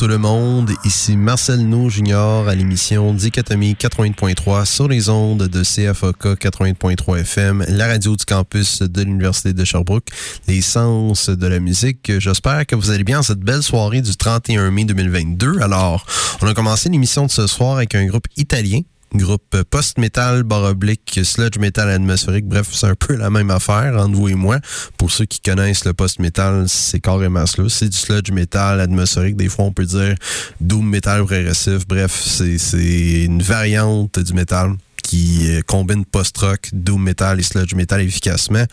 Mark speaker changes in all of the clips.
Speaker 1: Tout le monde, ici Marcel No Junior à l'émission Dichotomie 80.3 sur les ondes de CFOK 80.3 FM, la radio du campus de l'Université de Sherbrooke, les sens de la musique. J'espère que vous allez bien cette belle soirée du 31 mai 2022. Alors, on a commencé l'émission de ce soir avec un groupe italien groupe post-metal, baroblique, sludge metal atmosphérique. Bref, c'est un peu la même affaire entre vous et moi. Pour ceux qui connaissent le post-metal, c'est carrément cela. C'est du sludge metal atmosphérique. Des fois, on peut dire doom metal progressif. Bref, c'est une variante du metal qui euh, combine post-rock, doom metal et sludge metal efficacement.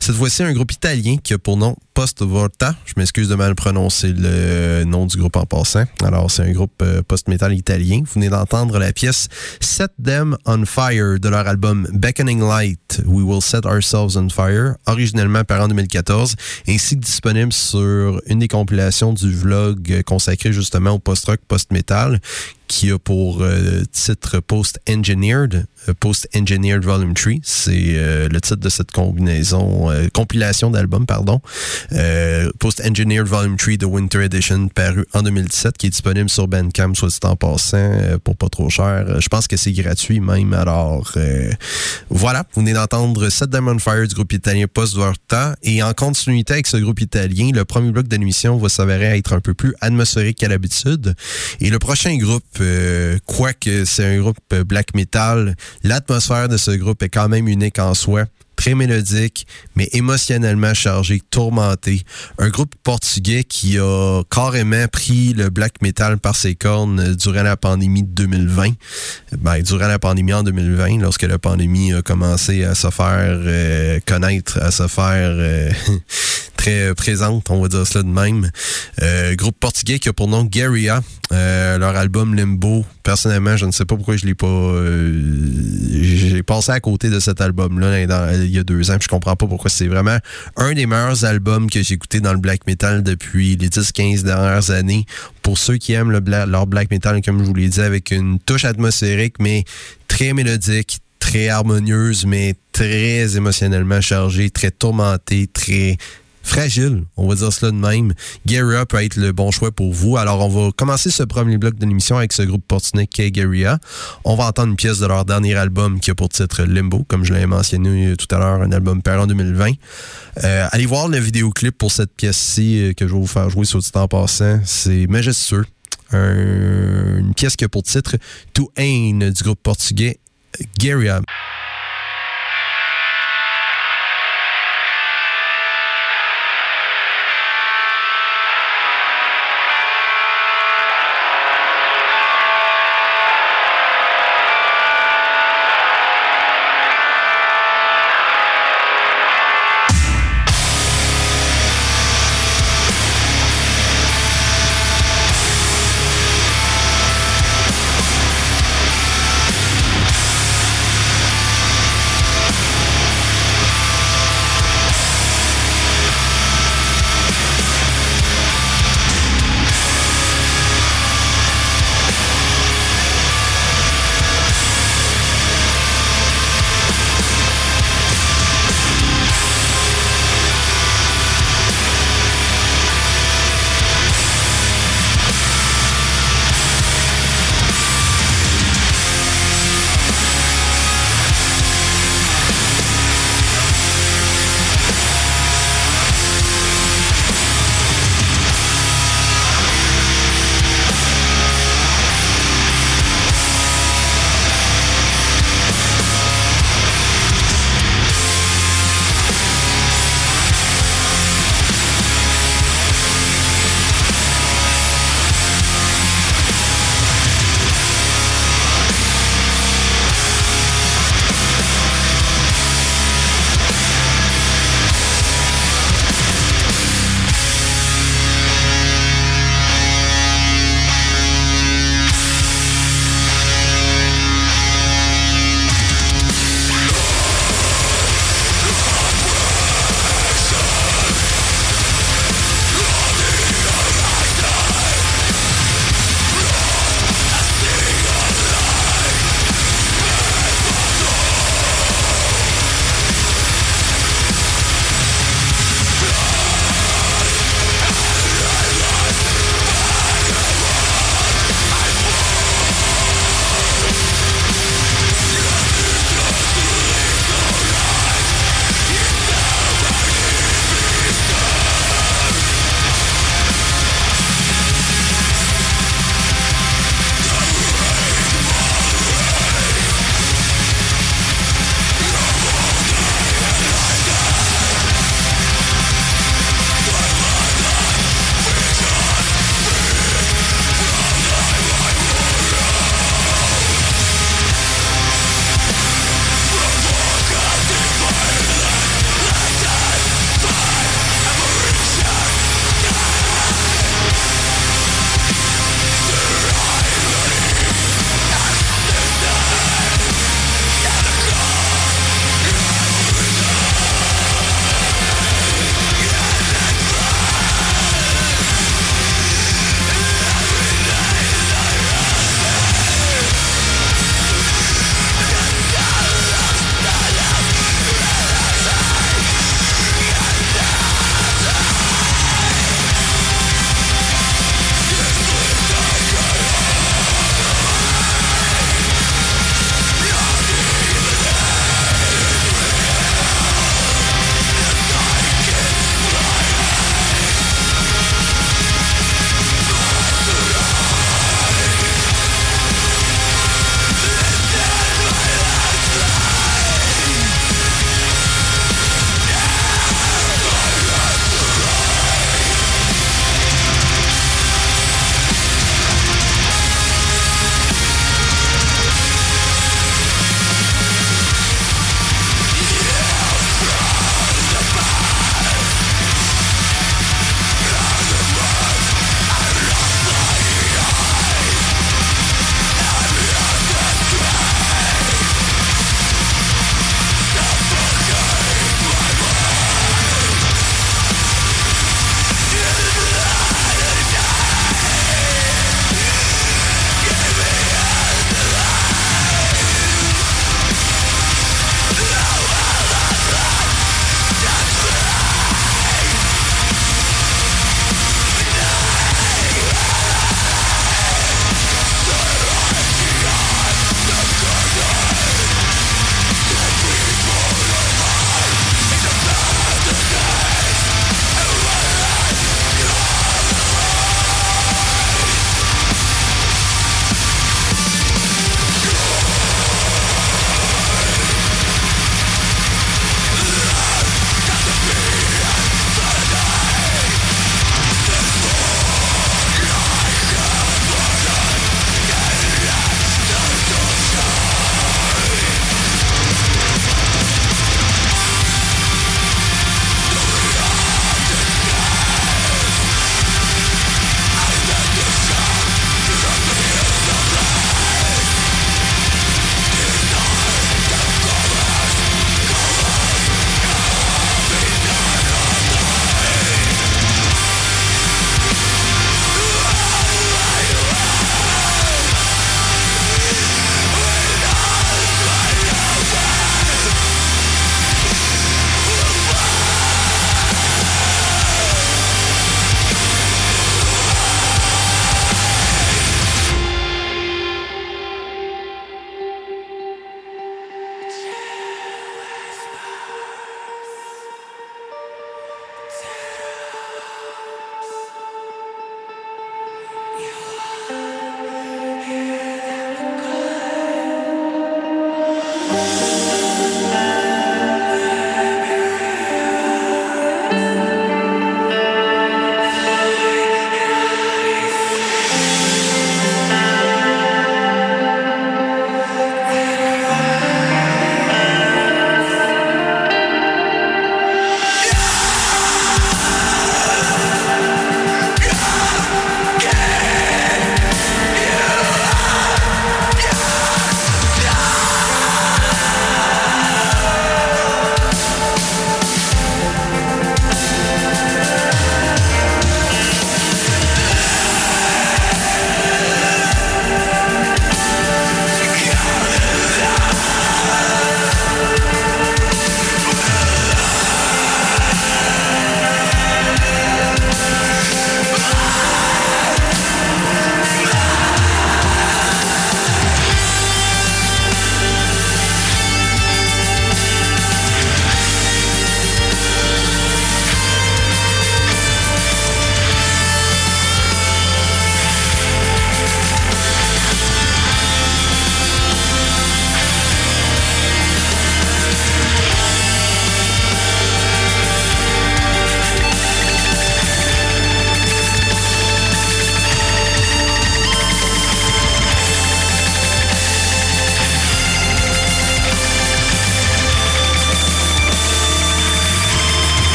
Speaker 1: Cette fois-ci, un groupe italien qui a pour nom Post Volta. Je m'excuse de mal prononcer le nom du groupe en passant. Alors, c'est un groupe euh, post-metal italien. Vous venez d'entendre la pièce Set Them on Fire de leur album Beckoning Light, We Will Set Ourselves on Fire, originellement par en 2014, ainsi que disponible sur une des compilations du vlog consacré justement au post-rock, post-metal, qui a pour euh, titre Post-Engineered, euh, Post-Engineered Volume 3. C'est euh, le titre de cette combinaison, compilation d'albums, pardon. Post-Engineered Volume 3 de Winter Edition, paru en 2017, qui est disponible sur Bandcamp, soit dit en passant, pour pas trop cher. Je pense que c'est gratuit même. Alors, voilà, vous venez d'entendre Set Diamond Fire du groupe italien Post Vorta. Et en continuité avec ce groupe italien, le premier bloc de l'émission va s'avérer être un peu plus atmosphérique qu'à l'habitude. Et le prochain groupe euh, quoique c'est un groupe black metal, l'atmosphère de ce groupe est quand même unique en soi très mélodique, mais émotionnellement chargé, tourmenté. Un groupe portugais qui a carrément pris le black metal par ses cornes durant la pandémie de 2020. Ben, durant la pandémie en 2020, lorsque la pandémie a commencé à se faire euh, connaître, à se faire euh, très présente, on va dire cela de même. Euh, groupe portugais qui a pour nom Garia. leur album Limbo. Personnellement, je ne sais pas pourquoi je l'ai pas. J'ai passé à côté de cet album-là il y a deux ans. Puis je comprends pas pourquoi c'est vraiment un des meilleurs albums que j'ai écouté dans le black metal depuis les 10-15 dernières années. Pour ceux qui aiment le leur black metal, comme je vous l'ai dit, avec une touche atmosphérique, mais très mélodique, très harmonieuse, mais très émotionnellement chargée, très tourmentée, très fragile, on va dire cela de même. Guerrilla peut être le bon choix pour vous. Alors, on va commencer ce premier bloc de l'émission avec ce groupe portugais qu'est Guerrilla. On va entendre une pièce de leur dernier album qui a pour titre Limbo, comme je l'avais mentionné tout à l'heure, un album paru en 2020. Euh, allez voir le vidéoclip pour cette pièce-ci euh, que je vais vous faire jouer sur le temps passant. C'est majestueux. une pièce qui a pour titre To Ain du groupe portugais Guerrilla.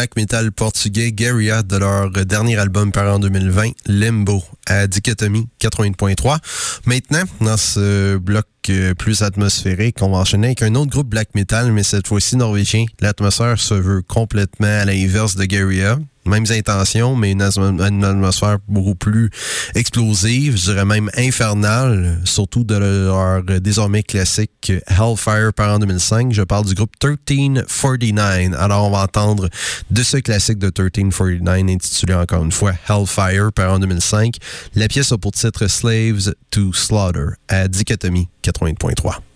Speaker 1: Black metal portugais Garia de leur dernier album par en 2020, Limbo, à Dichotomie 80.3. Maintenant, dans ce bloc euh, plus atmosphérique, on va enchaîner avec un autre groupe black metal, mais cette fois-ci norvégien. L'atmosphère se veut complètement à l'inverse de Garia mêmes intentions, mais une, atmosphère beaucoup plus explosive, je dirais même infernale, surtout de leur désormais classique Hellfire par en 2005. Je parle du groupe 1349. Alors, on va entendre de ce classique de 1349 intitulé encore une fois Hellfire par en 2005. La pièce a pour titre Slaves to Slaughter à Dichotomie 80.3.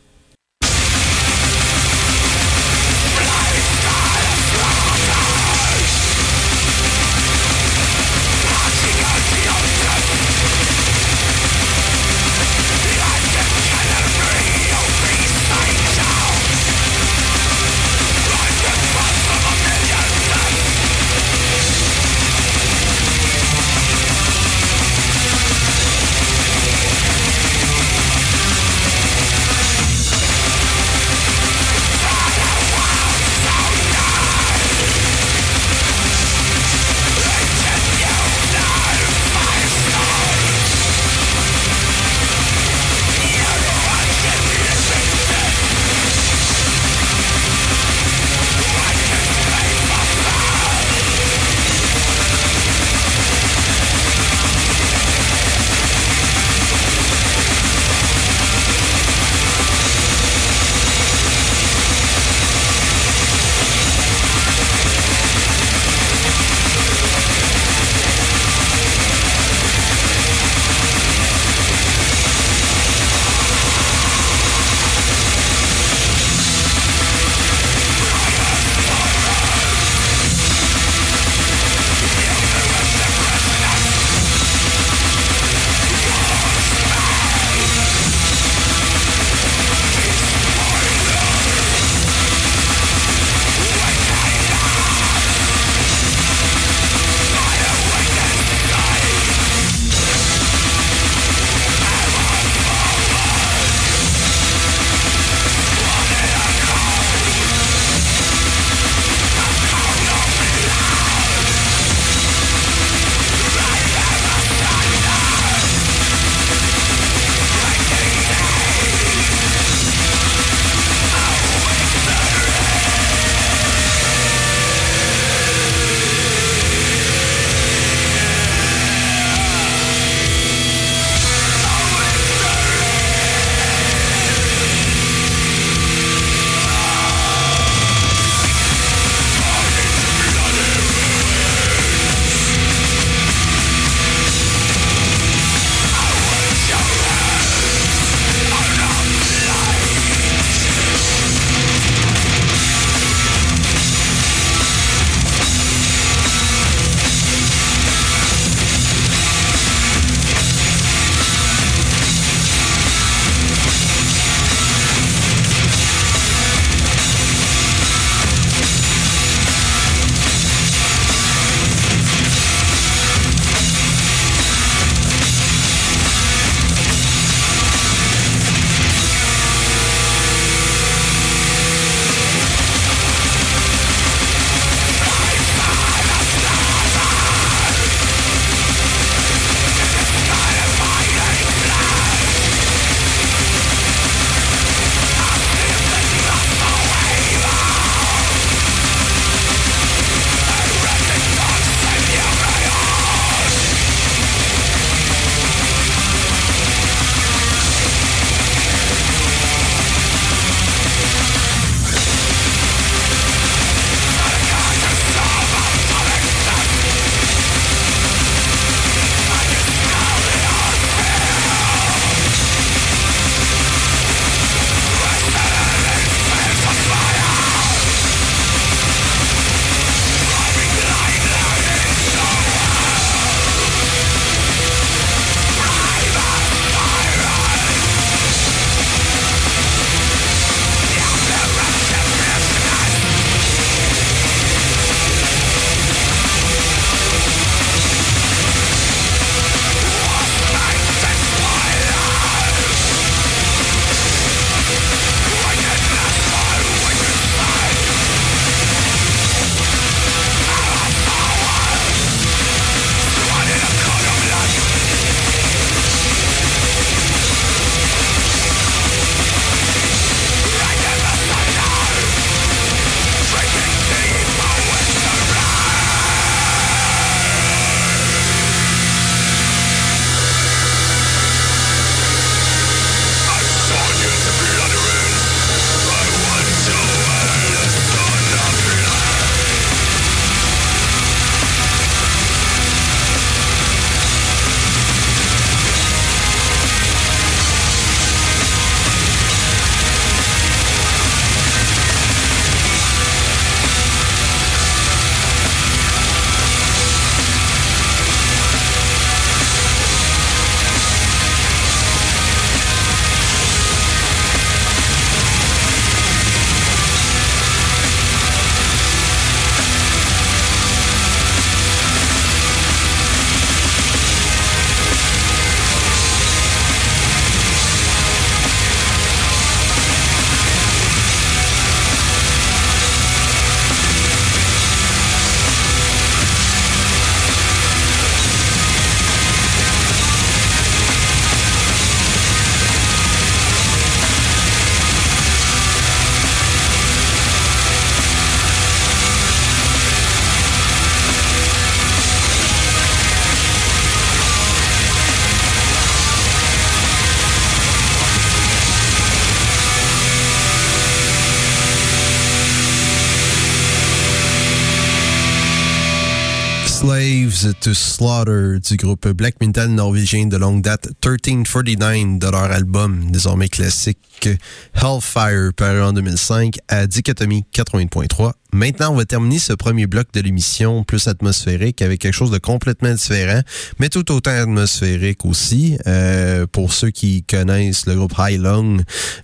Speaker 2: Dogs to Slaughter du groupe black metal norvégien de longue date 1349 de leur album désormais classique Hellfire paru en 2005 à Dichotomie 80.3. Maintenant, on va terminer ce premier bloc de l'émission plus atmosphérique avec quelque chose de complètement différent, mais tout autant atmosphérique aussi. Euh, pour ceux qui connaissent le groupe High Long,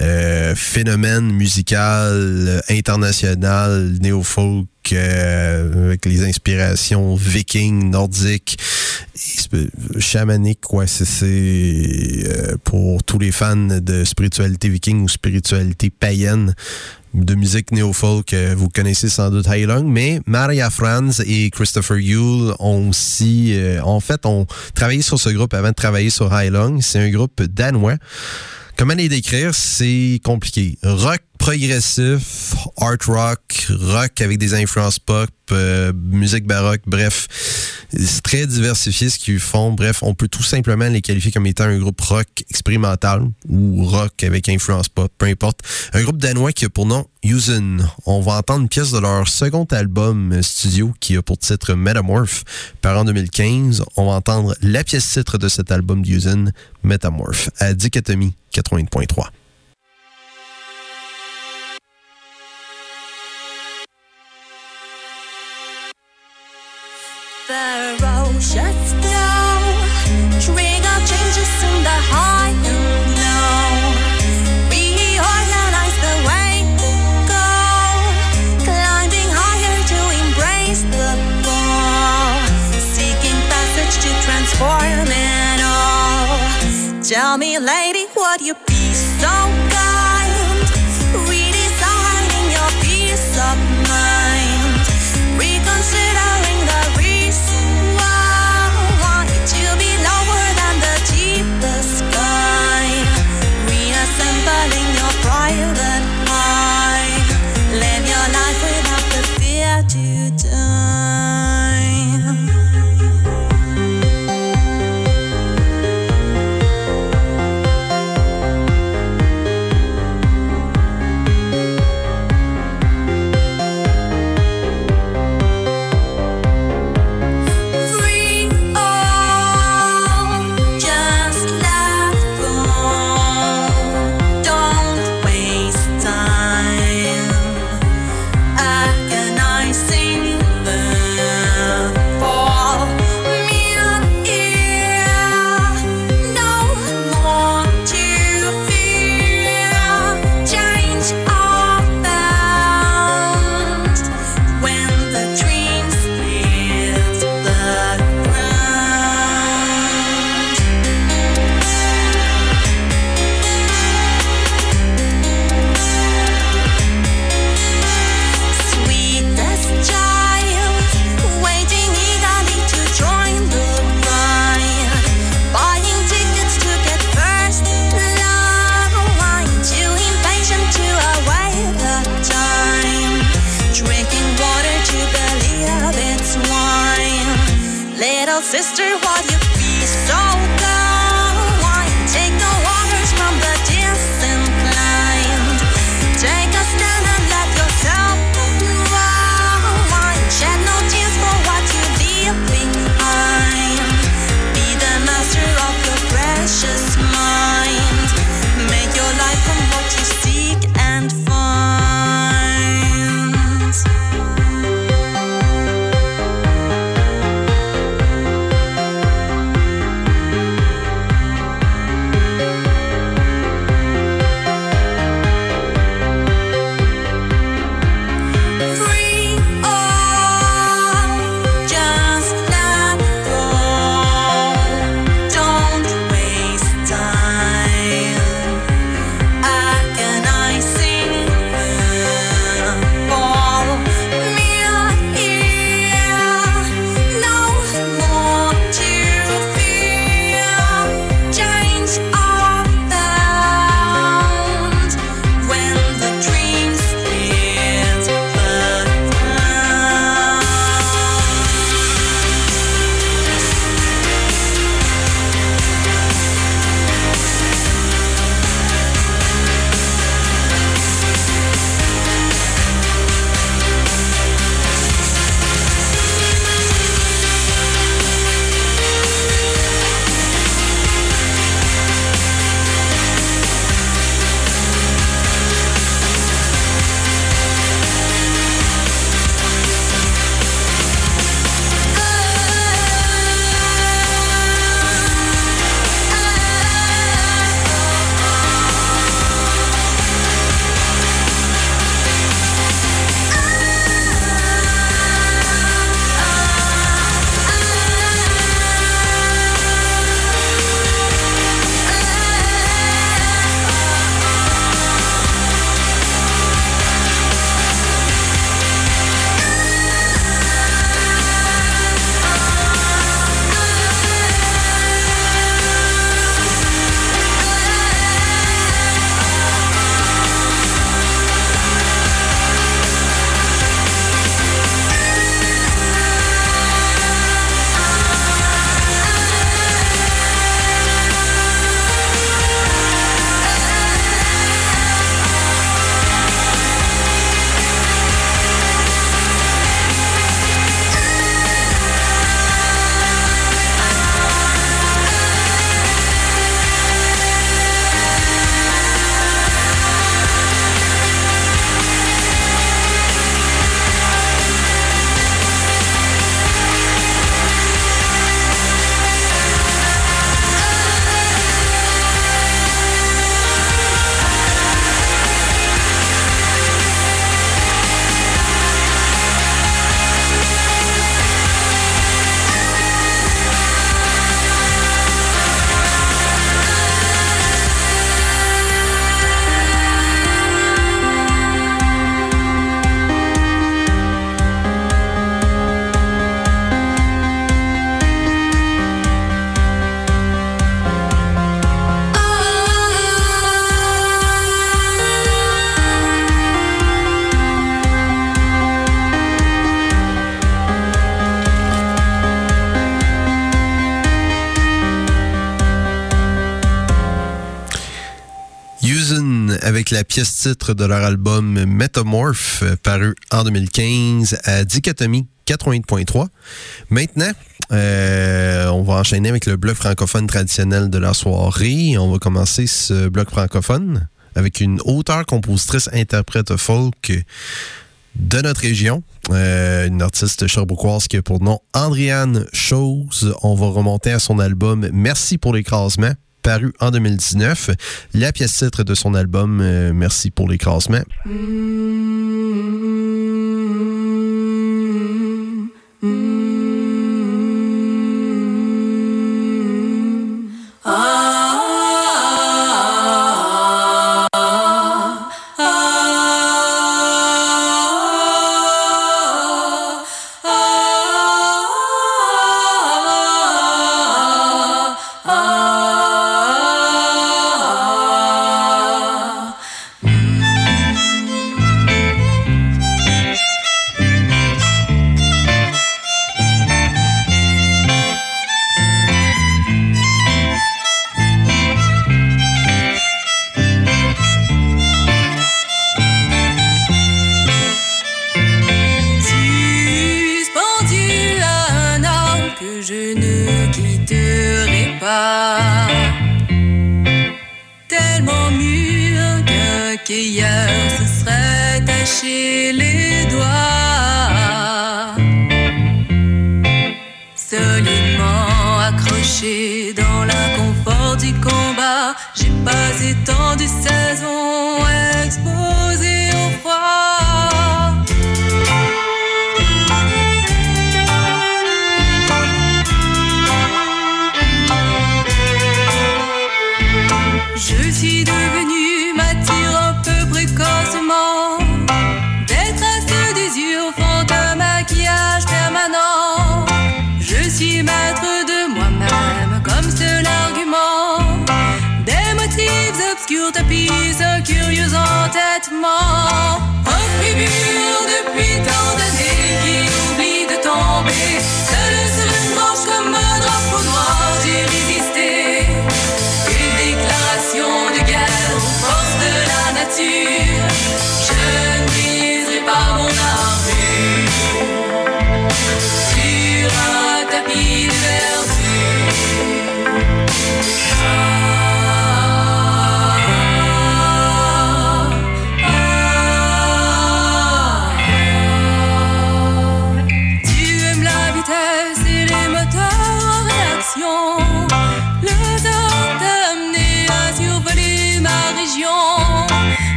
Speaker 2: euh, phénomène musical international, néo-folk, euh, avec les inspirations vikings, nordiques, chamaniques, quoi. C'est euh, pour tous les fans de spiritualité viking ou spiritualité païenne de musique néo-folk, euh, vous connaissez sans doute Long, mais Maria Franz et Christopher Yule ont aussi, en fait, ont travaillé sur ce groupe avant de travailler sur Long. C'est un groupe danois. Comment les décrire? C'est compliqué. Rock progressif, art rock, rock avec des influences pop, euh, musique baroque, bref, c'est très diversifié ce qu'ils font. Bref, on peut tout simplement les qualifier comme étant un groupe rock expérimental ou rock avec influence pop, peu importe. Un groupe danois qui a pour nom Usen. On va entendre une pièce de leur second album studio qui a pour titre Metamorph, par en 2015. On va entendre la pièce titre de cet album d'Usen, Metamorph, à Dichotomie 80.3. ferocious flow. Trigger changes in the high and low. Reorganize the way go. Climbing higher to embrace the. Seeking passage to transform it all. Tell me, lady, would you be so sister,
Speaker 1: what la pièce titre de leur album Metamorph, paru en 2015 à Dichotomie 88.3. Maintenant, euh, on va enchaîner avec le bloc francophone traditionnel de la soirée. On va commencer ce bloc francophone avec une auteure, compositrice, interprète folk de notre région. Euh, une artiste cherbouquoise qui a pour nom Andriane Chose. On va remonter à son album Merci pour l'écrasement paru en 2019. La pièce titre de son album euh, Merci pour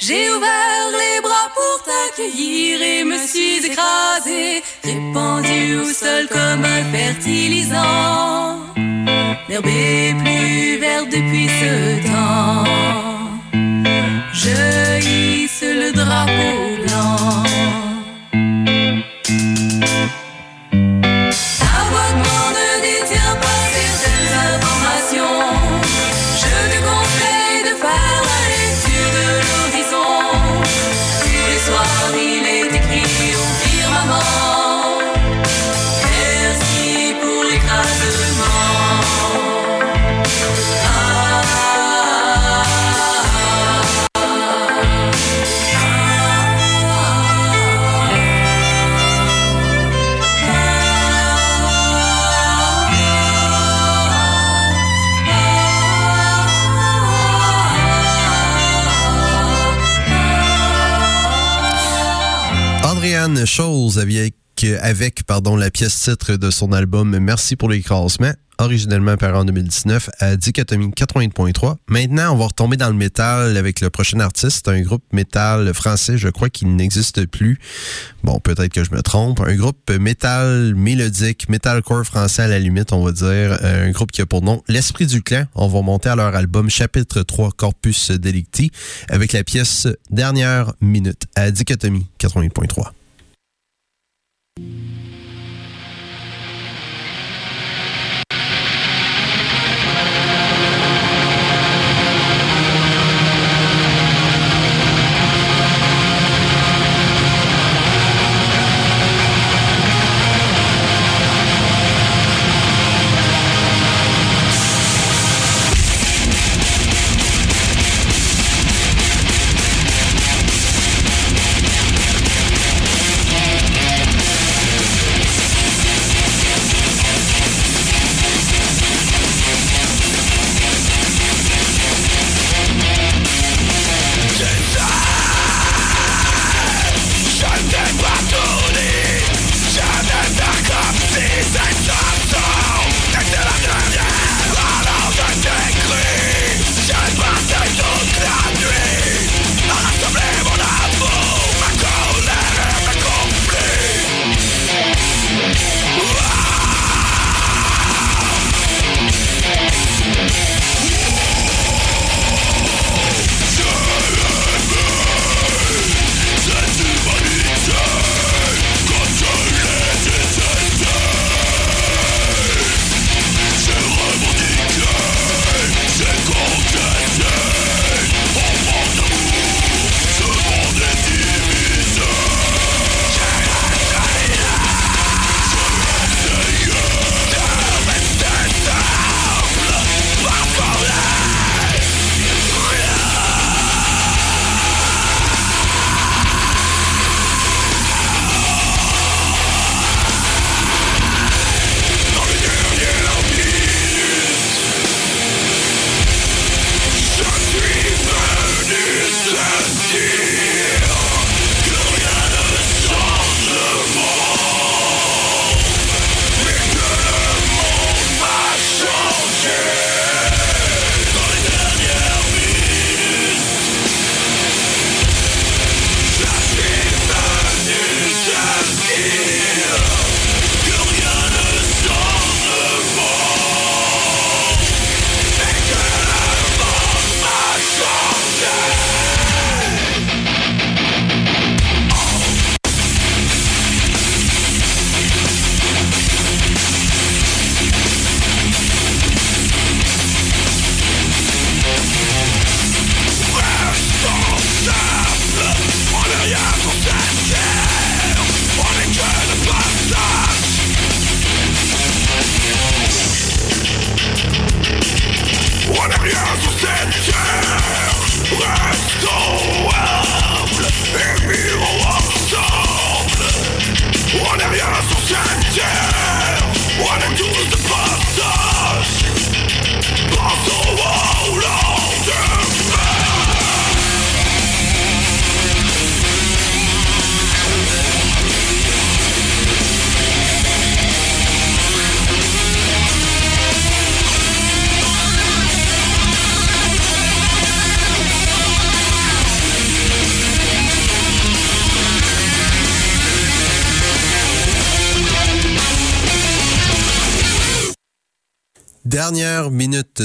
Speaker 3: J'ai ouvert les bras pour t'accueillir et me suis écrasé, répandu au sol comme un fertilisant. L'herbe est plus verte depuis ce temps. Je hisse le drapeau
Speaker 1: chose avec, avec pardon, la pièce titre de son album Merci pour l'écrasement, originellement paru en 2019 à Dichotomie 80.3. Maintenant, on va retomber dans le métal avec le prochain artiste, un groupe métal français, je crois qu'il n'existe plus. Bon, peut-être que je me trompe. Un groupe métal mélodique, metalcore français à la limite, on va dire. Un groupe qui a pour nom L'Esprit du Clan. On va monter à leur album chapitre 3 Corpus Delicti avec la pièce Dernière Minute à Dichotomie 80.3.
Speaker 4: Dernière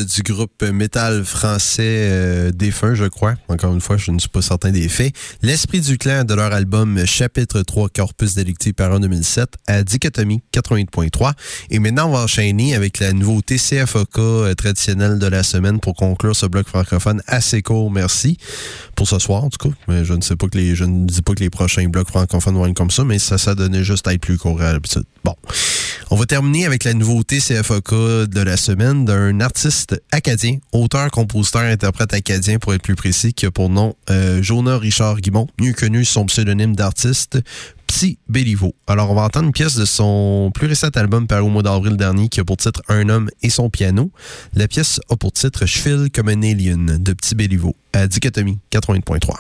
Speaker 4: du groupe métal français euh, défunt, je crois. Encore une fois, je ne suis pas certain des faits. L'esprit du clan de leur album Chapitre 3 Corpus Delicti par en 2007 à Dichotomie 88.3. Et maintenant, on va enchaîner avec la nouveauté CFOK euh, traditionnelle de la semaine pour conclure ce bloc francophone assez court. Merci. Pour ce soir, en tout cas. Mais je ne sais pas que les, je ne dis pas que les prochains blocs francophones vont être comme ça, mais ça, ça donnait juste à être plus court à l'habitude. Bon. On va terminer avec la nouveauté CFOK de la semaine d'un artiste acadien, auteur, compositeur, interprète acadien pour être plus précis, qui a pour nom euh, Jonah Richard Guimont, mieux connu son pseudonyme d'artiste Petit Béliveau. Alors, on va entendre une pièce de son plus récent album paru au mois d'avril dernier qui a pour titre Un homme et son piano. La pièce a pour titre Je comme un alien de Petit Béliveau à Dichotomie 80.3.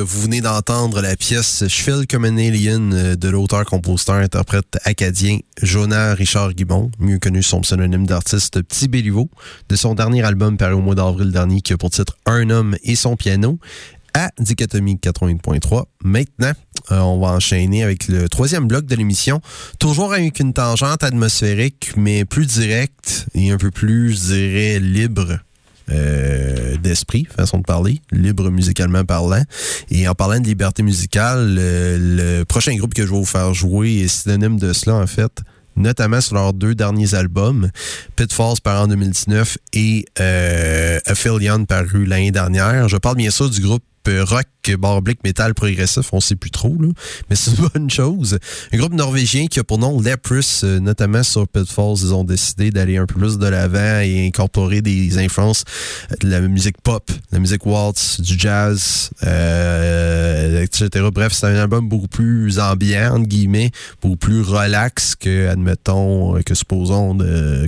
Speaker 1: vous venez d'entendre la pièce Je comme un alien euh, de l'auteur-compositeur-interprète acadien Jonah Richard Guimont, mieux connu sous son pseudonyme d'artiste Petit Béliveau, de son dernier album paru au mois d'avril dernier qui a pour titre Un homme et son piano à Dichotomie 80.3. Maintenant, euh, on va enchaîner avec le troisième bloc de l'émission, toujours avec une tangente atmosphérique, mais plus directe et un peu plus, je libre. Euh, d'esprit, façon de parler, libre musicalement parlant. Et en parlant de liberté musicale, le, prochain groupe que je vais vous faire jouer est synonyme de cela, en fait notamment sur leurs deux derniers albums, Pitfalls par en 2019 et euh, paru l'année dernière. Je parle bien sûr du groupe rock, bar métal progressif, on sait plus trop, là, mais c'est une bonne chose. Un groupe norvégien qui a pour nom Leprous, euh, notamment sur Pitfalls, ils ont décidé d'aller un peu plus de l'avant et incorporer des influences de la musique pop, de la musique waltz, du jazz, euh, etc. Bref, c'est un album beaucoup plus ambiant, entre guillemets, beaucoup plus relax que, admettons, que supposons,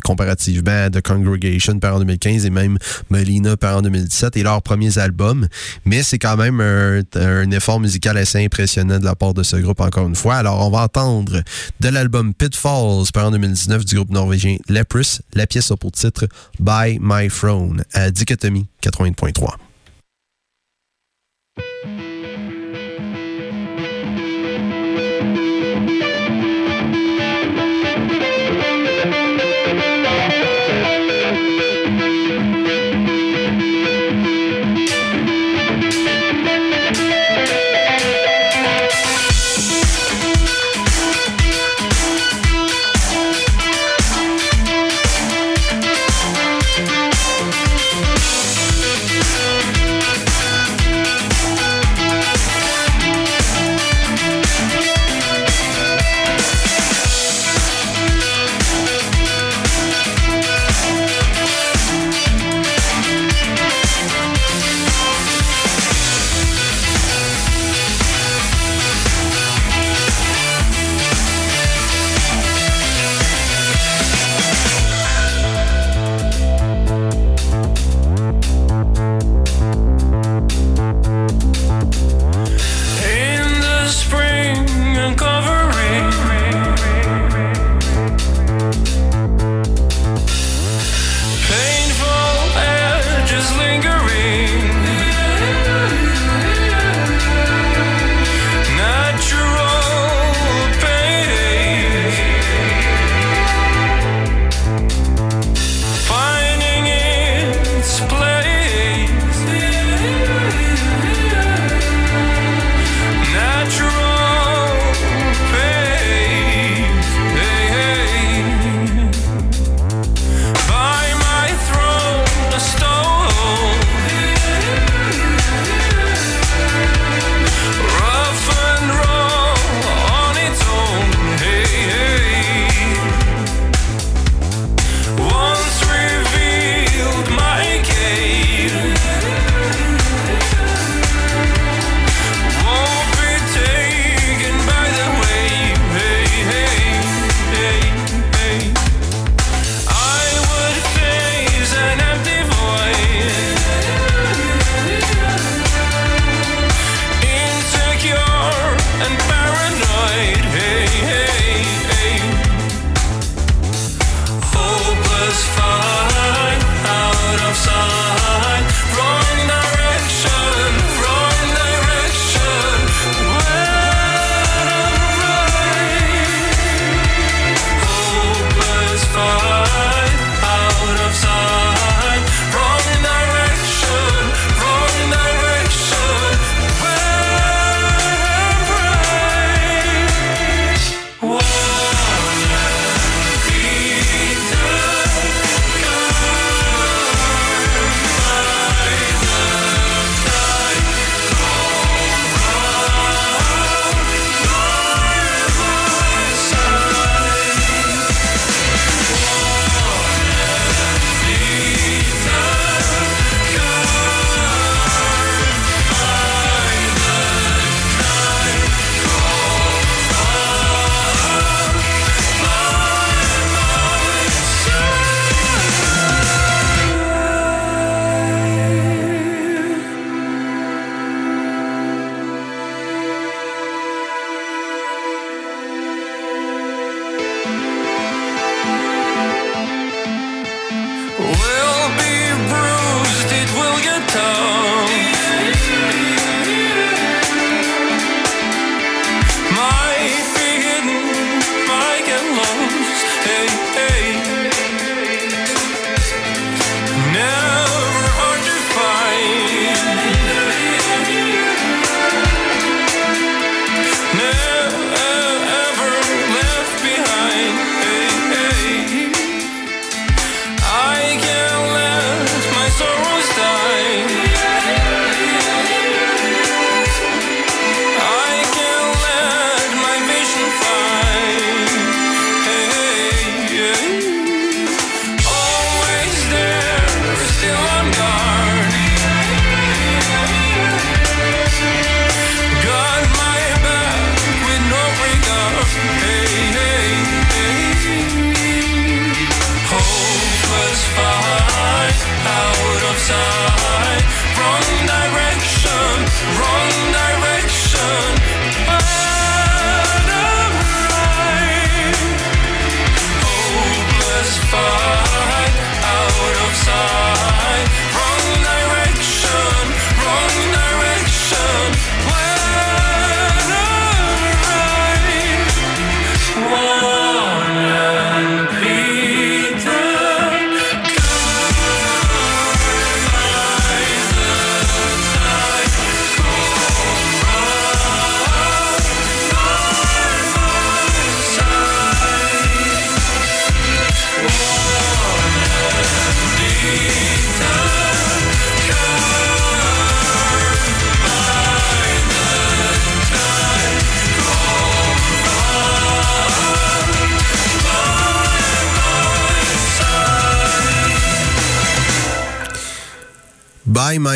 Speaker 1: comparativement The Congregation par en 2015 et même Melina par en 2017 et leurs premiers albums. Mais c'est quand même un, effort musical assez impressionnant de la part de ce groupe, encore une fois. Alors, on va entendre de l'album Pitfalls par en 2019 du groupe norvégien Leprous, la pièce a pour titre By My Throne à Dichotomie 80.3.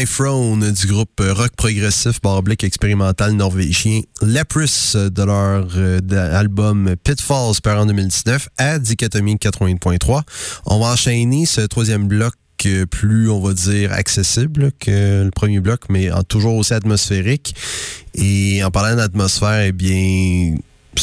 Speaker 1: Throne du groupe rock progressif barblick expérimental norvégien Leprous de leur euh, album Pitfalls par en 2019 à Dichotomie 80.3. On va enchaîner ce troisième bloc euh, plus, on va dire, accessible que le premier bloc, mais toujours aussi atmosphérique. Et en parlant d'atmosphère, eh bien,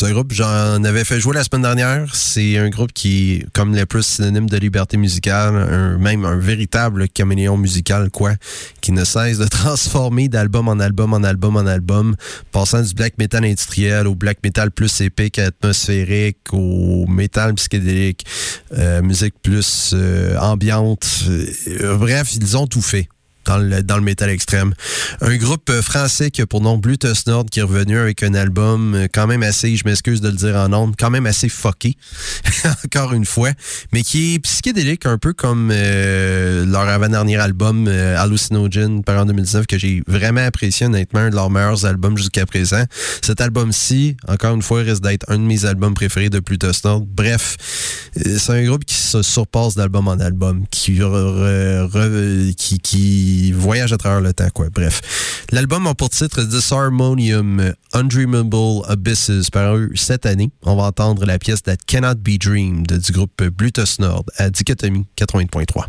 Speaker 1: un groupe, j'en avais fait jouer la semaine dernière. C'est un groupe qui comme les plus synonyme de liberté musicale, un, même un véritable caméléon musical, quoi, qui ne cesse de transformer d'album en album en album en album, passant du black metal industriel au black metal plus épique, atmosphérique, au metal psychédélique, euh, musique plus euh, ambiante. Euh, bref, ils ont tout fait dans le, dans le métal extrême. Un groupe euh, français qui a pour nom Bluetooth Nord qui est revenu avec un album euh, quand même assez, je m'excuse de le dire en ondes, quand même assez fucké, encore une fois, mais qui est psychédélique un peu comme euh, leur avant-dernier album Hallucinogen par en 2019 que j'ai vraiment apprécié honnêtement, de leurs meilleurs albums jusqu'à présent. Cet album-ci, encore une fois, risque d'être un de mes albums préférés de Bluetooth Nord. Bref, c'est un groupe qui se surpasse d'album en album, qui, qui voyage à travers le temps, quoi. Bref. L'album a pour titre Disharmonium Undreamable Abysses, paru cette année. On va entendre la pièce That Cannot Be Dreamed du groupe Bluetooth Nord à Dichotomie 80.3.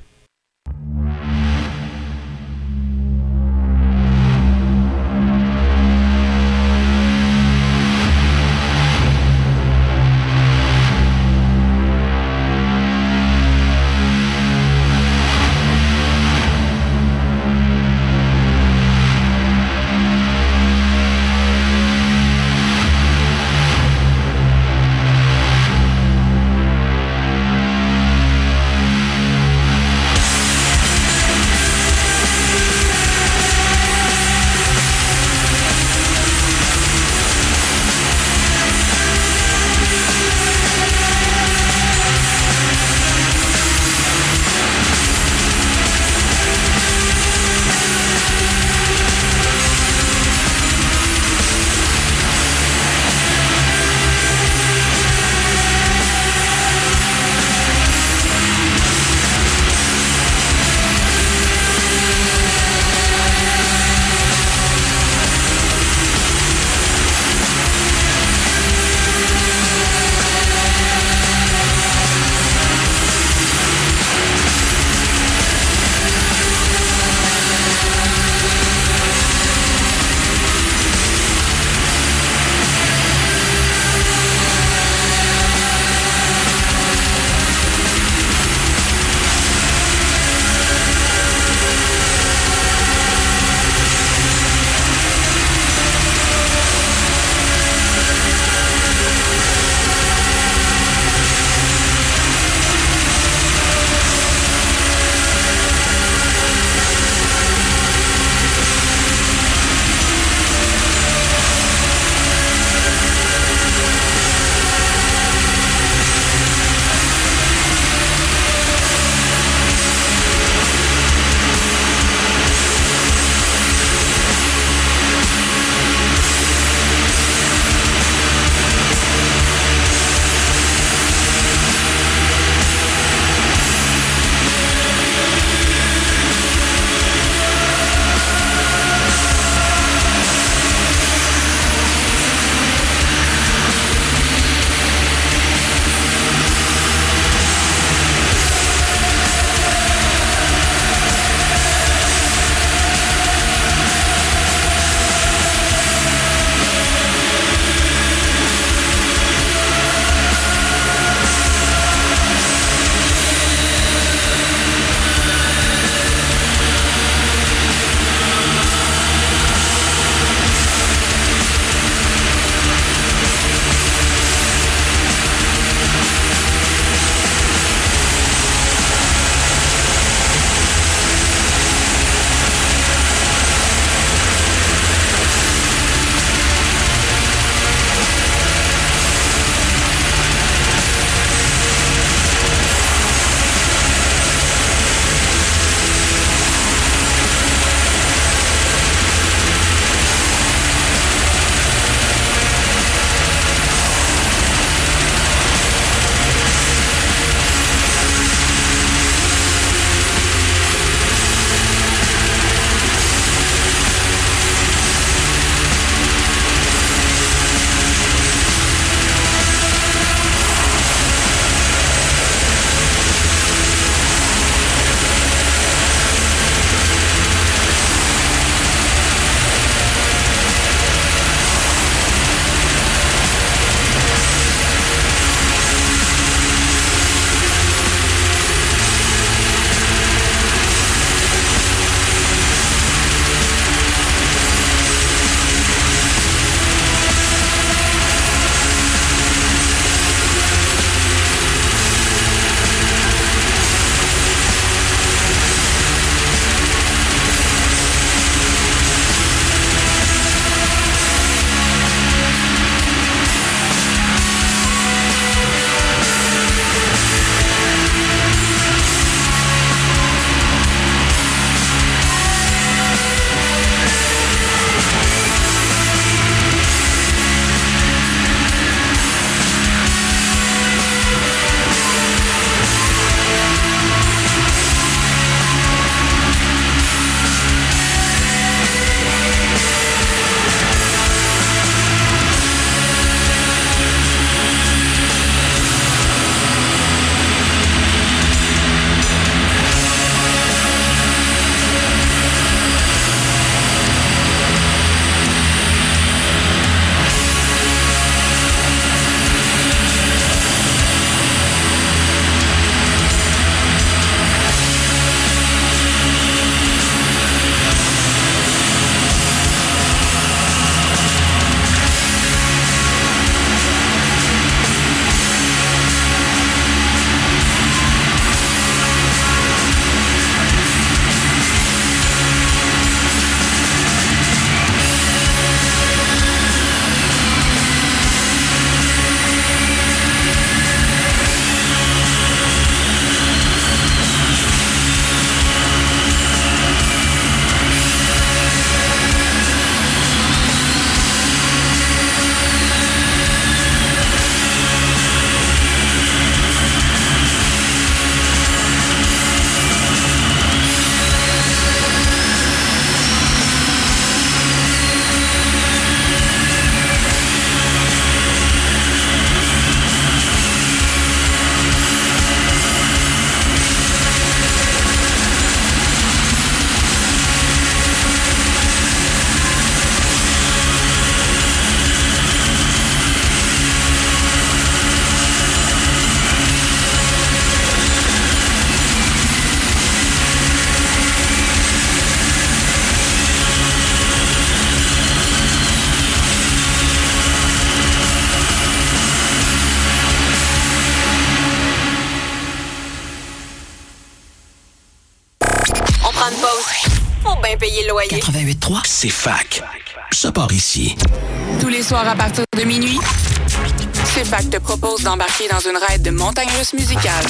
Speaker 5: propose d'embarquer dans une raide de montagne russe musicale.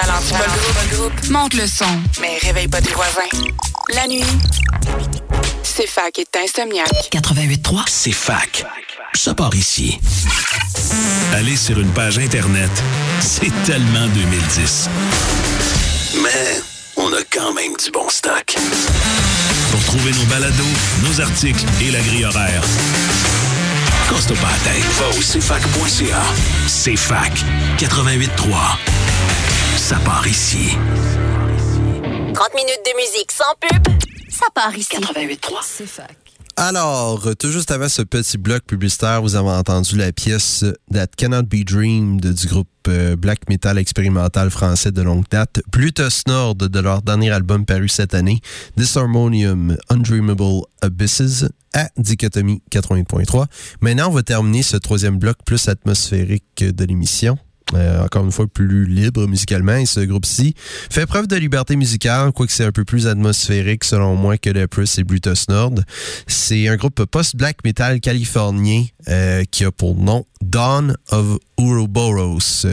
Speaker 5: Ralentis pas le groupe, monte le son, mais réveille pas tes voisins. La nuit, CFAC est insomniaque.
Speaker 6: 88.3, c'est fac. Ça part ici.
Speaker 7: Aller sur une page Internet, c'est tellement 2010.
Speaker 6: Mais on a quand même du bon stock.
Speaker 7: Pour trouver nos balados, nos articles et la grille horaire,
Speaker 6: Coste pas la tête, va au cfac.ca. CFAC 88.3. Ça part ici.
Speaker 2: 30 minutes de musique sans pub, ça part ici.
Speaker 6: 88.3.
Speaker 5: C'est fac.
Speaker 1: Alors, tout juste avant ce petit bloc publicitaire, vous avez entendu la pièce That Cannot Be Dreamed du groupe euh, black metal expérimental français de longue date, Plutus Nord de leur dernier album paru cette année, Disharmonium Undreamable Abysses à Dichotomie 80.3. Maintenant, on va terminer ce troisième bloc plus atmosphérique de l'émission. Euh, encore une fois, plus libre musicalement. Et ce groupe-ci fait preuve de liberté musicale, quoique c'est un peu plus atmosphérique selon moi que Leprous et Brutus Nord. C'est un groupe post-black metal californien euh, qui a pour nom Dawn of Ouroboros.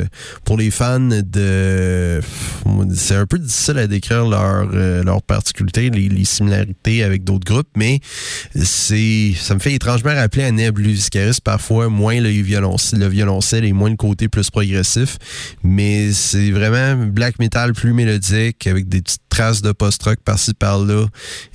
Speaker 1: Pour les fans de... C'est un peu difficile à décrire leur, euh, leur particularité, les, les similarités avec d'autres groupes, mais c'est ça me fait étrangement rappeler à Neb Luviscaris, parfois moins le le violoncelle et moins le côté plus progressif, mais c'est vraiment black metal plus mélodique avec des petites traces de post-rock par-ci par-là.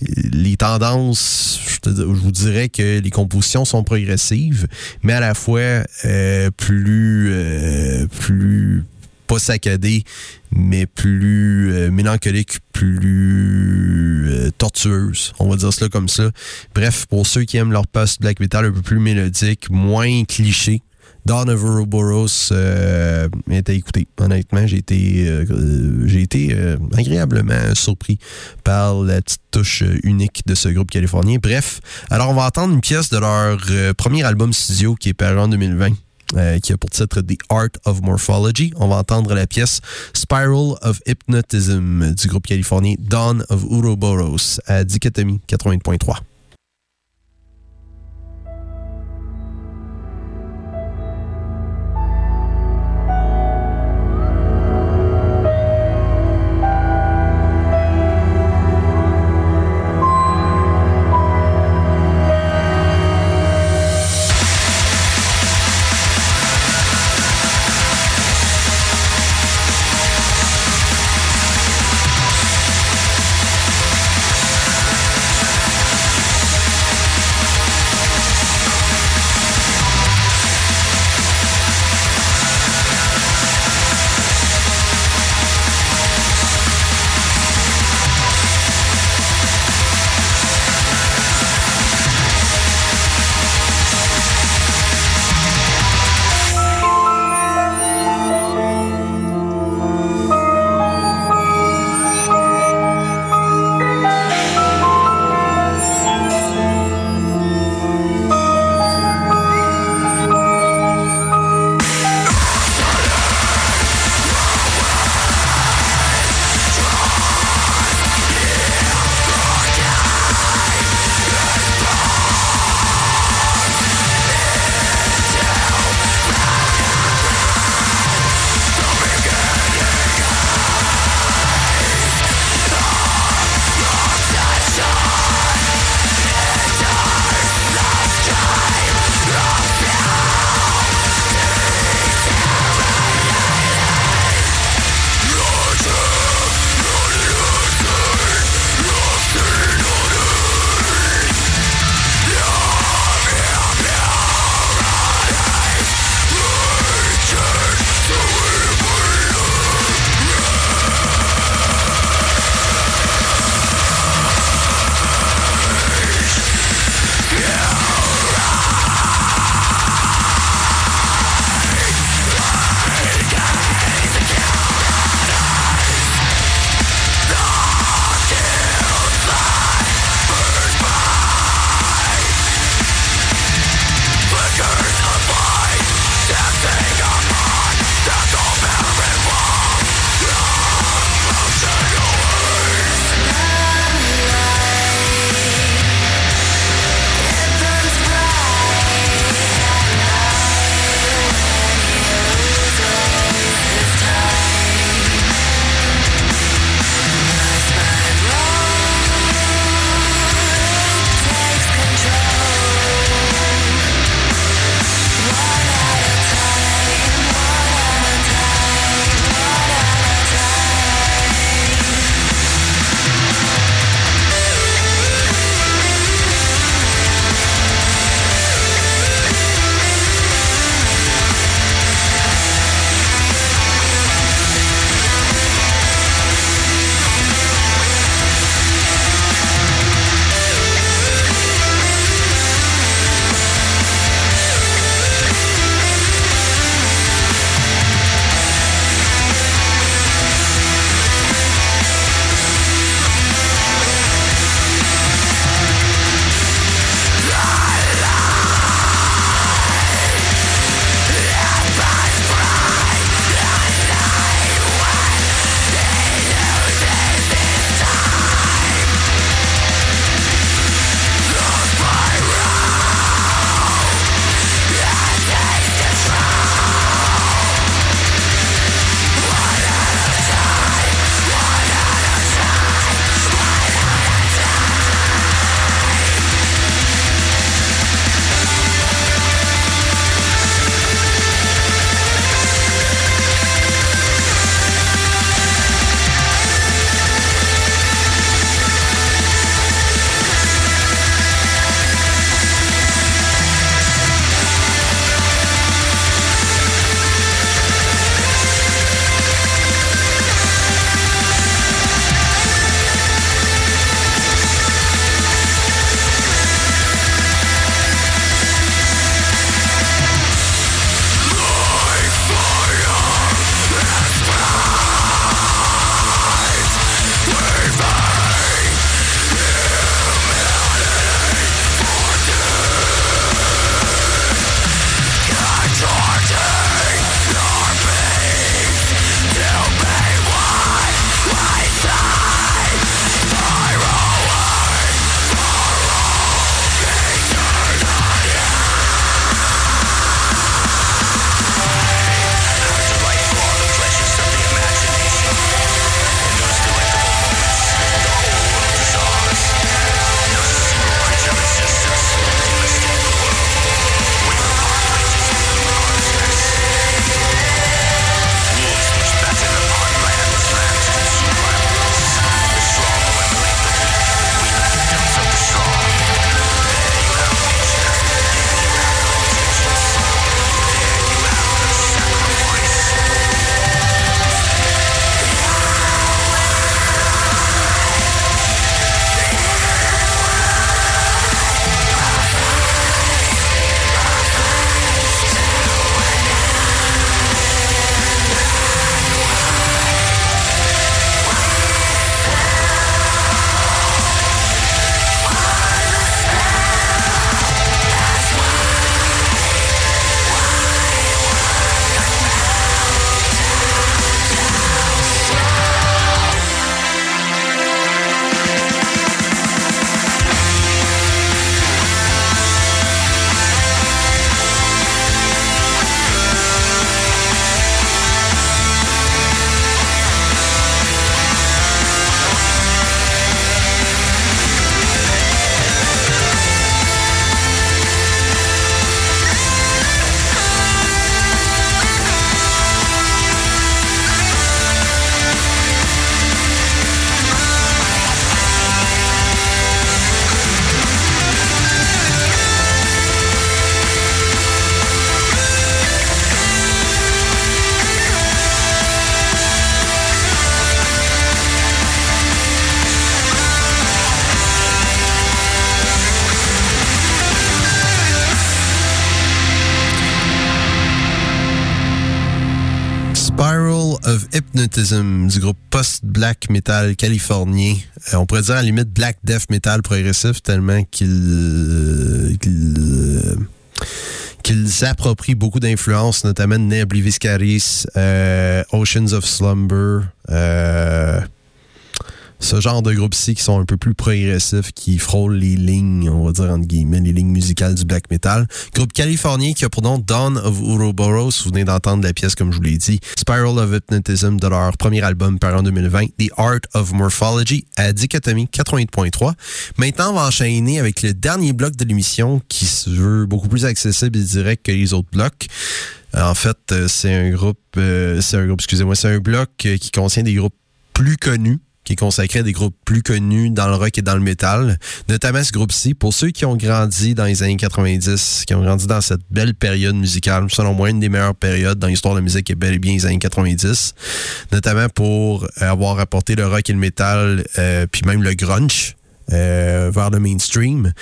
Speaker 1: Les tendances, je, vous dirais que les compositions sont progressives, mais à la fois euh, plus euh, plus pas saccadées, mais plus euh, mélancoliques, plus euh, tortueuses. On va dire cela comme ça. Bref, pour ceux qui aiment leur post-black metal un peu plus mélodique, moins cliché, Dawn of Ouroboros euh, à écouter. Honnêtement, j'ai été, euh, euh, j'ai été euh, agréablement surpris par la petite touche euh, unique de ce groupe californien. Bref, alors on va entendre une pièce de leur premier album studio qui est paru en 2020. euh, qui a pour titre The Art of Morphology. On va entendre la pièce Spiral of Hypnotism du groupe californien Dawn of Ouroboros à Dichotomie 80.3. Du groupe post-black metal californien. Euh, on pourrait dire à la limite black death metal progressif tellement qu'il euh, qu'il euh, qu'il s'approprie beaucoup d'influences, notamment Nebly Viscaris, Oceans of Slumber, ce genre de groupes-ci qui sont un peu plus progressifs, qui frôlent les lignes, on va dire entre guillemets, les lignes musicales du black metal. Groupe californien qui a pour nom Dawn of Ouroboros, vous venez d'entendre la pièce comme je vous l'ai dit, Spiral of Hypnotism de leur premier album par en 2020, The Art of Morphology à Dichotomie 88.3. Maintenant, on va enchaîner avec le dernier bloc de l'émission qui se veut beaucoup plus accessible et direct que les autres blocs. En fait, euh, c'est un groupe, euh, c'est un groupe, excusez-moi, c'est un bloc euh, qui contient des groupes plus connus qui est consacré à des groupes plus connus dans le rock et dans le métal, notamment ce groupe-ci. Pour ceux qui ont grandi dans les années 90, qui ont grandi dans cette belle période musicale, selon moi, une des meilleures périodes dans l'histoire de la musique est bel et bien les années 90, notamment pour avoir apporté le rock et le métal, euh, puis même le grunge. Euh, vers le mainstream.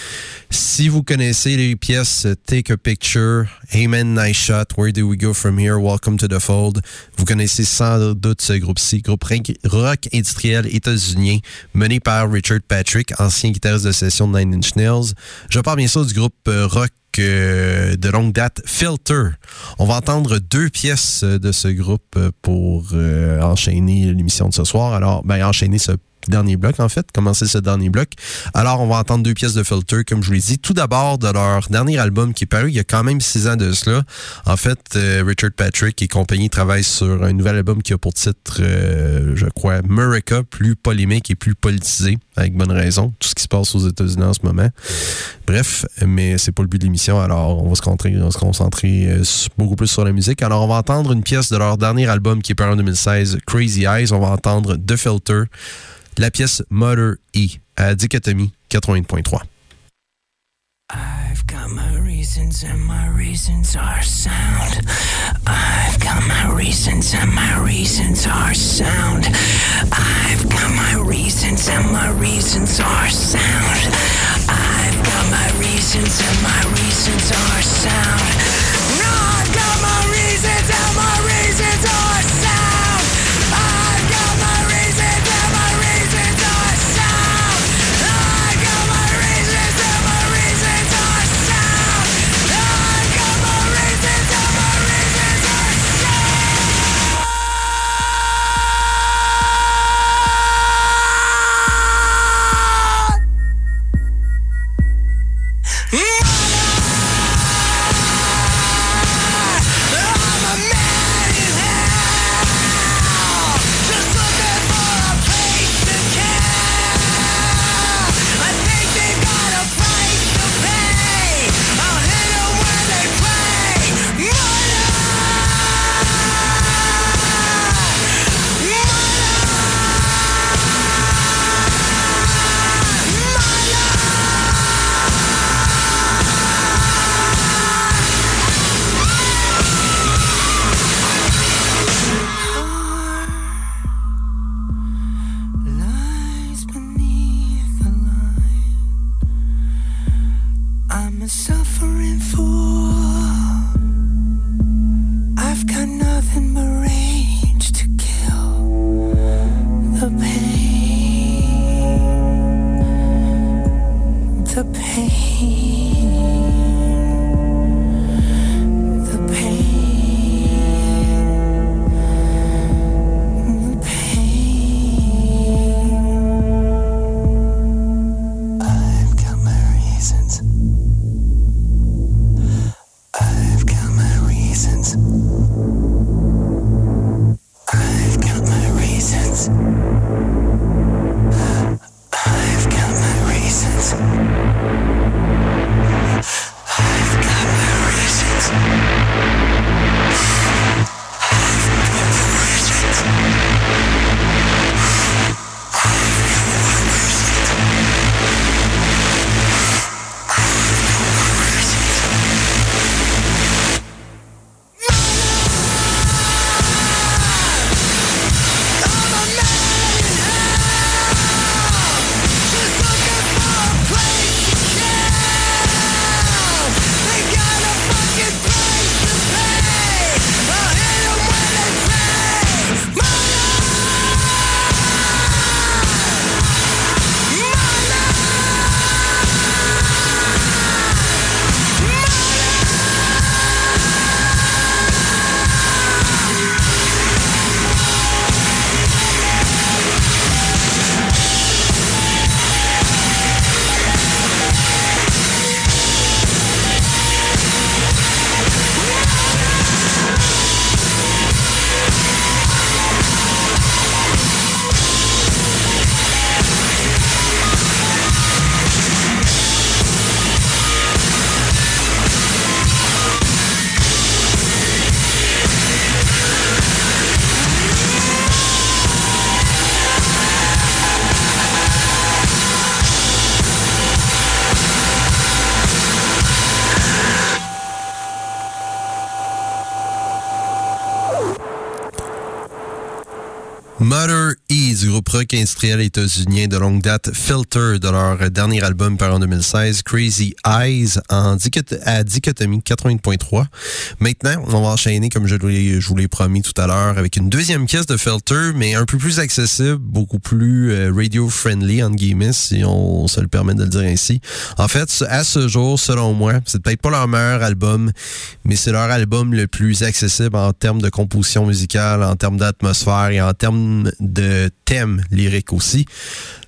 Speaker 1: Si vous connaissez les pièces Take a Picture, Amen, Nice Shot, Where Do We Go From Here, Welcome to the Fold, vous connaissez sans doute ce groupe-ci, groupe rock industriel états-unien mené par Richard Patrick, ancien guitariste de session de Nine Inch Nails. Je parle bien sûr du groupe euh, rock euh, de longue date, Filter. On va entendre deux pièces de ce groupe pour enchaîner l'émission de ce soir. Alors, ben, enchaîner ce dernier bloc, en fait, commencer ce dernier bloc. Alors, on va entendre deux pièces de Filter, comme je vous l'ai dit. Tout d'abord, de leur dernier album qui est paru il y a quand même six ans de cela. En fait, euh, Richard Patrick et compagnie travaillent sur un nouvel album qui a pour titre, euh, je crois, America, plus polémique et plus politisé, avec bonne raison. Tout ce qui se passe aux États-Unis en ce moment. Bref, mais c'est pas le but de l'émission, alors on va se concentrer, euh, beaucoup plus sur la musique. Alors, on va entendre une pièce de leur dernier album qui est paru en 2016, Crazy Eyes. On va entendre The Filter la pièce Mother E à Dichotomie 80.3.
Speaker 8: I've got my reasons and my reasons are sound. I've got my reasons and my reasons are sound. I've got my reasons and my reasons are sound. I've got my reasons and my reasons are sound. I've got my
Speaker 1: rock industriel états-unien de longue date Filter de leur dernier album par en 2016, Crazy Eyes, en à dichotomie 80.3. Maintenant, on va enchaîner, comme je, vous l'ai promis tout à l'heure, avec une deuxième pièce de Filter, mais un peu plus accessible, beaucoup plus euh, radio-friendly, entre guillemets, si on se le permet de le dire ainsi. En fait, à ce jour, selon moi, c'est peut-être pas leur meilleur album, mais c'est leur album le plus accessible en termes de composition musicale, en termes d'atmosphère et en termes de thème lyrique aussi.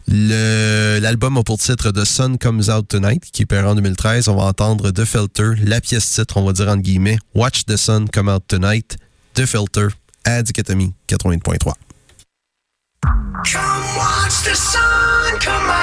Speaker 1: L'album a pour titre The Sun Comes Out Tonight, qui est paru en 2013. On va entendre The Filter, la pièce titre, on va dire entre guillemets, Watch the Sun Come Out Tonight, The Filter, à Dichotomie 80.3. Come.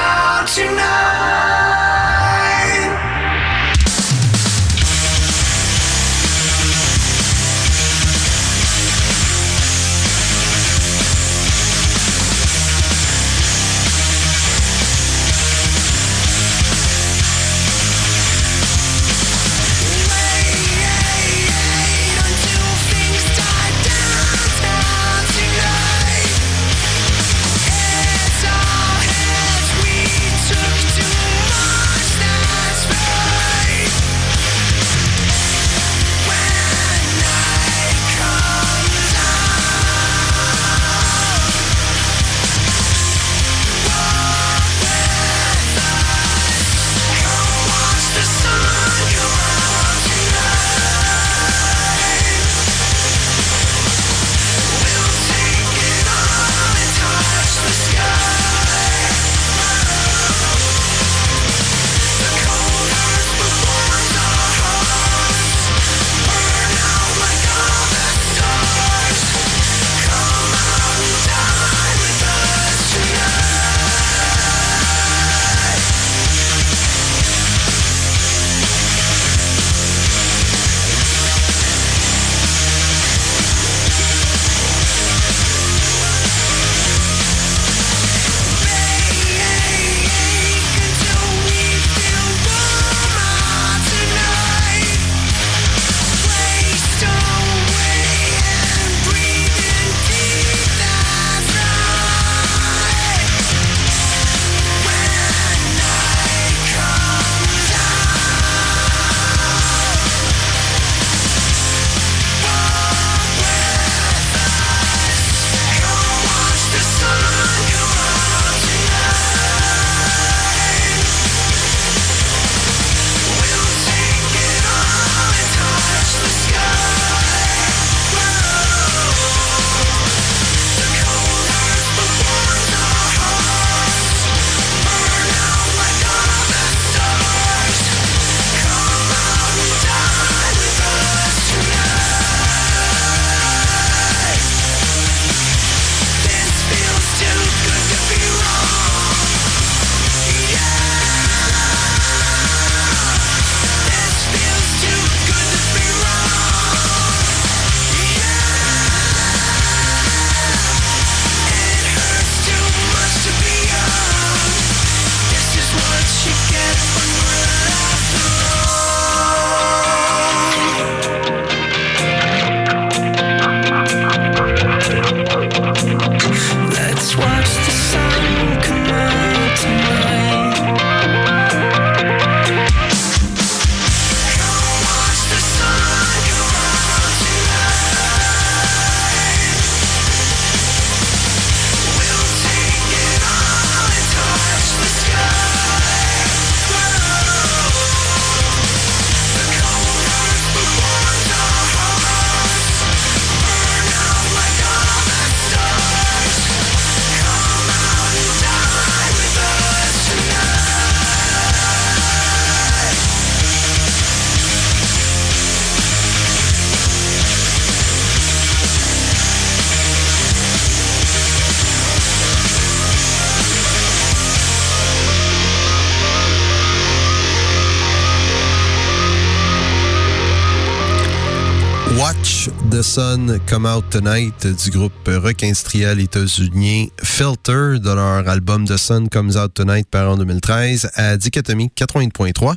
Speaker 1: The Come Out Tonight du groupe rock industriel états-unien Filter de leur album The Sun Comes Out Tonight par en 2013 à Dichotomie 80.3.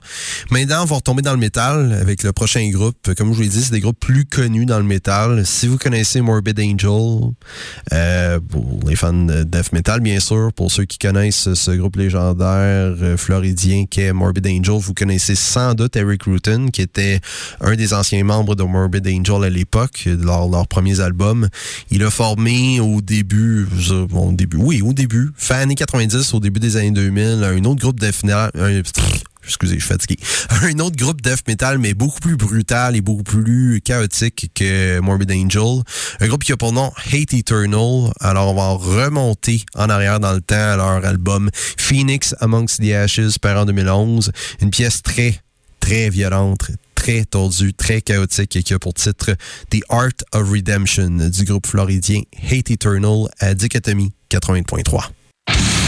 Speaker 1: Maintenant, on va retomber dans le métal avec le prochain groupe. Comme je vous l'ai dit, c'est des groupes plus connus dans le métal. Si vous connaissez Morbid Angel, euh, pour les fans de death metal, bien sûr, pour ceux qui connaissent ce groupe légendaire euh, floridien qu'est Morbid Angel, vous connaissez sans doute Eric Rutan, qui était un des anciens membres de Morbid Angel à l'époque leurs, leurs premiers albums. Il a formé au début, au début, oui, au début, fin années 90, au début des années 2000, un autre groupe de excusez, je suis fatigué. Un autre groupe death metal, mais beaucoup plus brutal et beaucoup plus chaotique que Morbid Angel. Un groupe qui a pour nom Hate Eternal. Alors, on va remonter en arrière dans le temps à leur album Phoenix Amongst the Ashes, par en 2011. Une pièce très, très violente, très tordu, très chaotique et qui a pour titre The Art of Redemption du groupe floridien Hate Eternal à Dichotomie 80.3.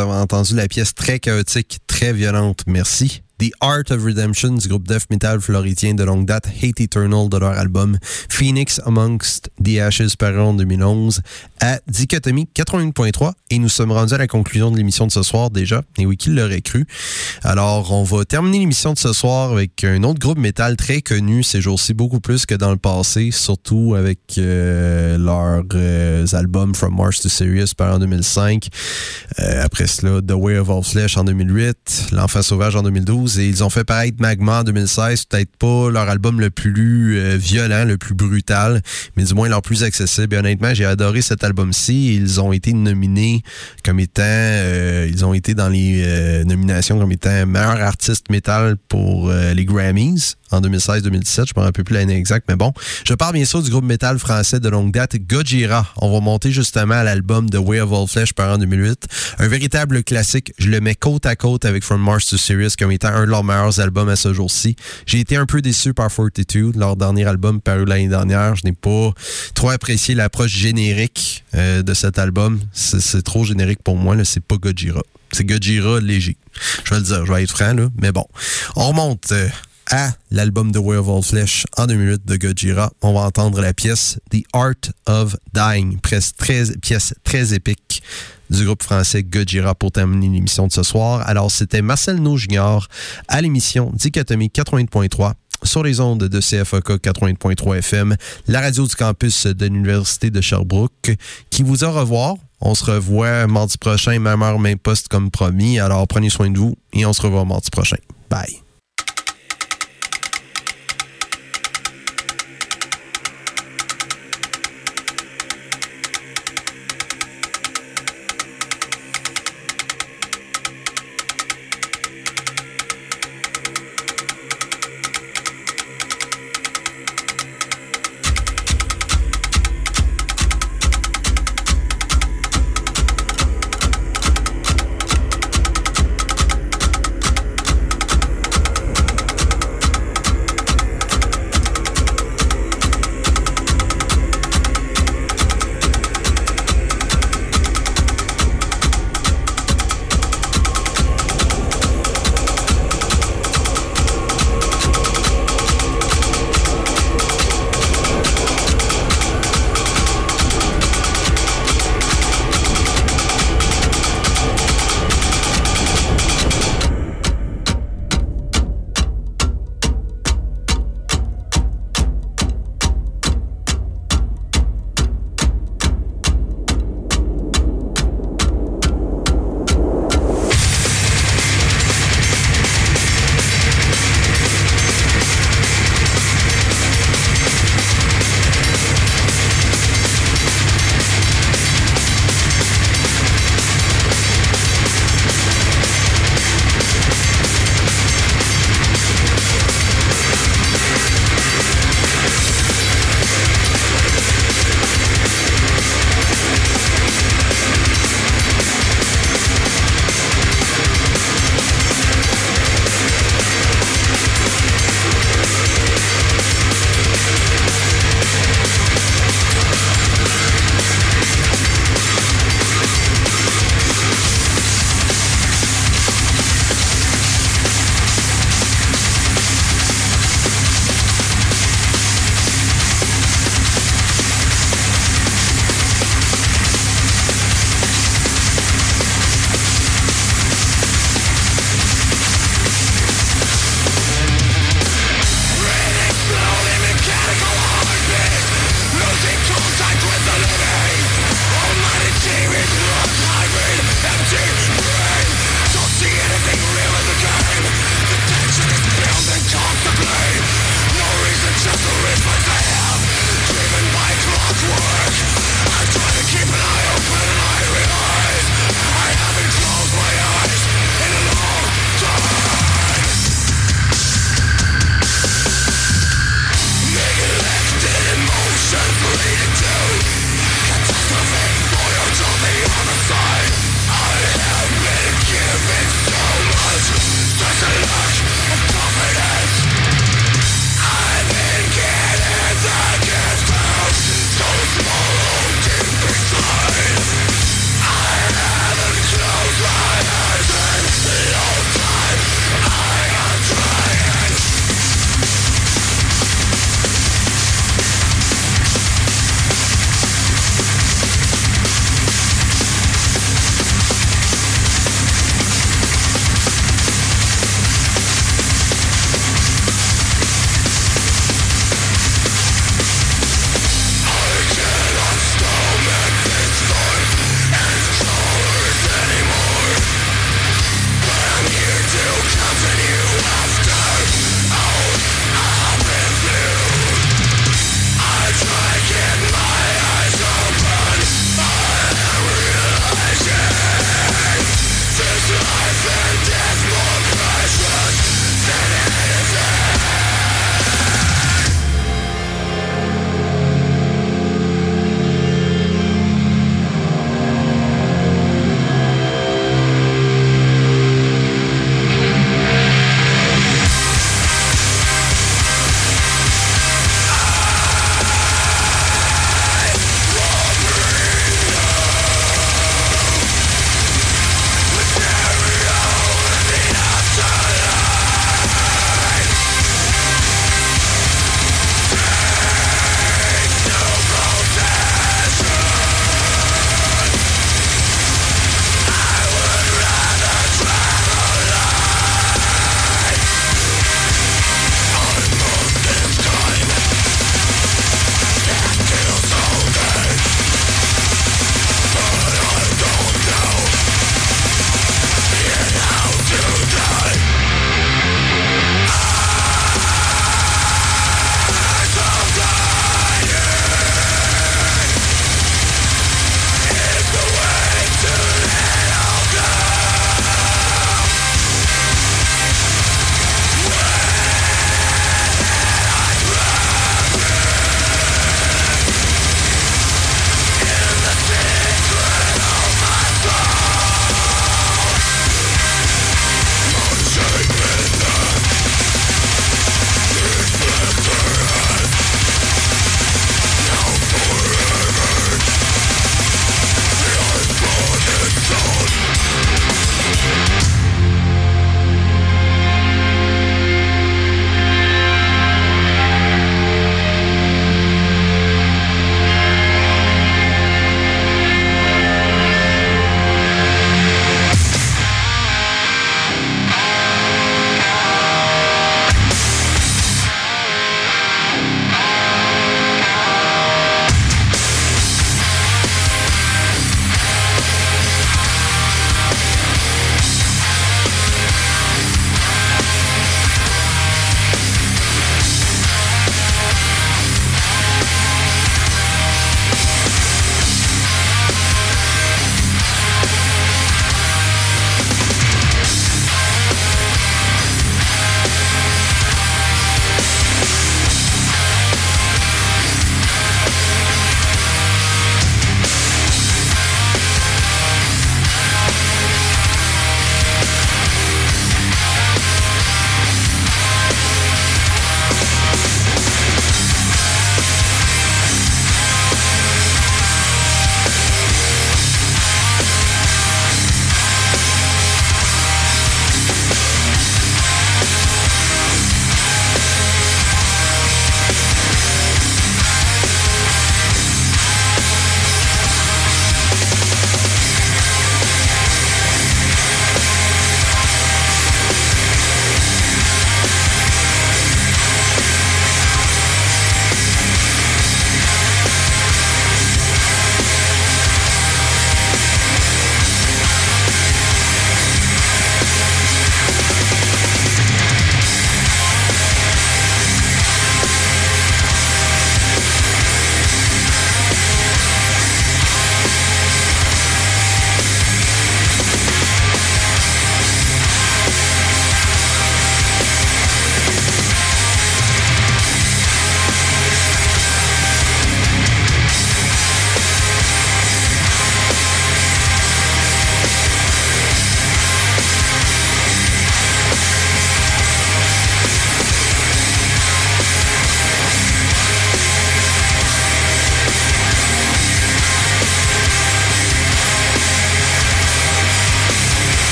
Speaker 1: avez entendu la pièce très chaotique, très violente. Merci. The Art of Redemption du groupe death metal floridien de longue date Hate Eternal de leur album Phoenix Amongst the Ashes paru en 2011 à Dichotomie 81.3 et nous sommes rendus à la conclusion de l'émission de ce soir déjà. Et oui qui l'aurait cru? Alors on va terminer l'émission de ce soir avec un autre groupe métal très connu ces jours-ci beaucoup plus que dans le passé surtout avec euh, leurs euh, albums From Mars to Sirius paru en 2005 euh, après cela The Way of All Flesh en 2008 L'Enfant Sauvage en 2012 et ils ont fait paraître Magma en 2016, peut-être pas leur album le plus euh, violent, le plus brutal, mais du moins leur plus accessible. Et honnêtement, j'ai adoré cet album-ci. Ils ont été nominés comme étant, euh, ils ont été dans les euh, nominations comme étant meilleur artiste métal pour les Grammys en 2016-2017. Je me rappelle plus l'année exacte, mais bon. Je parle bien sûr du groupe métal français de longue date, Gojira. On va monter justement à l'album The Way of All Flesh par en 2008. Un véritable classique. Je le mets côte à côte avec From Mars to Sirius comme étant un de leurs meilleurs albums à ce jour-ci. J'ai été un peu déçu par Fortitude, leur dernier album paru l'année dernière. Je n'ai pas trop apprécié l'approche générique euh, de cet album. C'est trop générique pour moi. C'est pas Gojira. C'est Gojira léger. Je vais le dire, je vais être franc, là. Mais bon. On remonte. Euh, à l'album The Way of All Flesh en 2008 de Gojira. On va entendre la pièce The Art of Dying, pièce très, épique du groupe français Gojira pour terminer l'émission de ce soir. Alors, c'était Marcel No à l'émission Dichotomie 80.3 sur les ondes de CFOK 80.3 FM, la radio du campus de l'Université de Sherbrooke, qui vous a revoir. On se revoit mardi prochain, même heure, même poste comme promis. Alors, prenez soin de vous et on se revoit mardi prochain. Bye.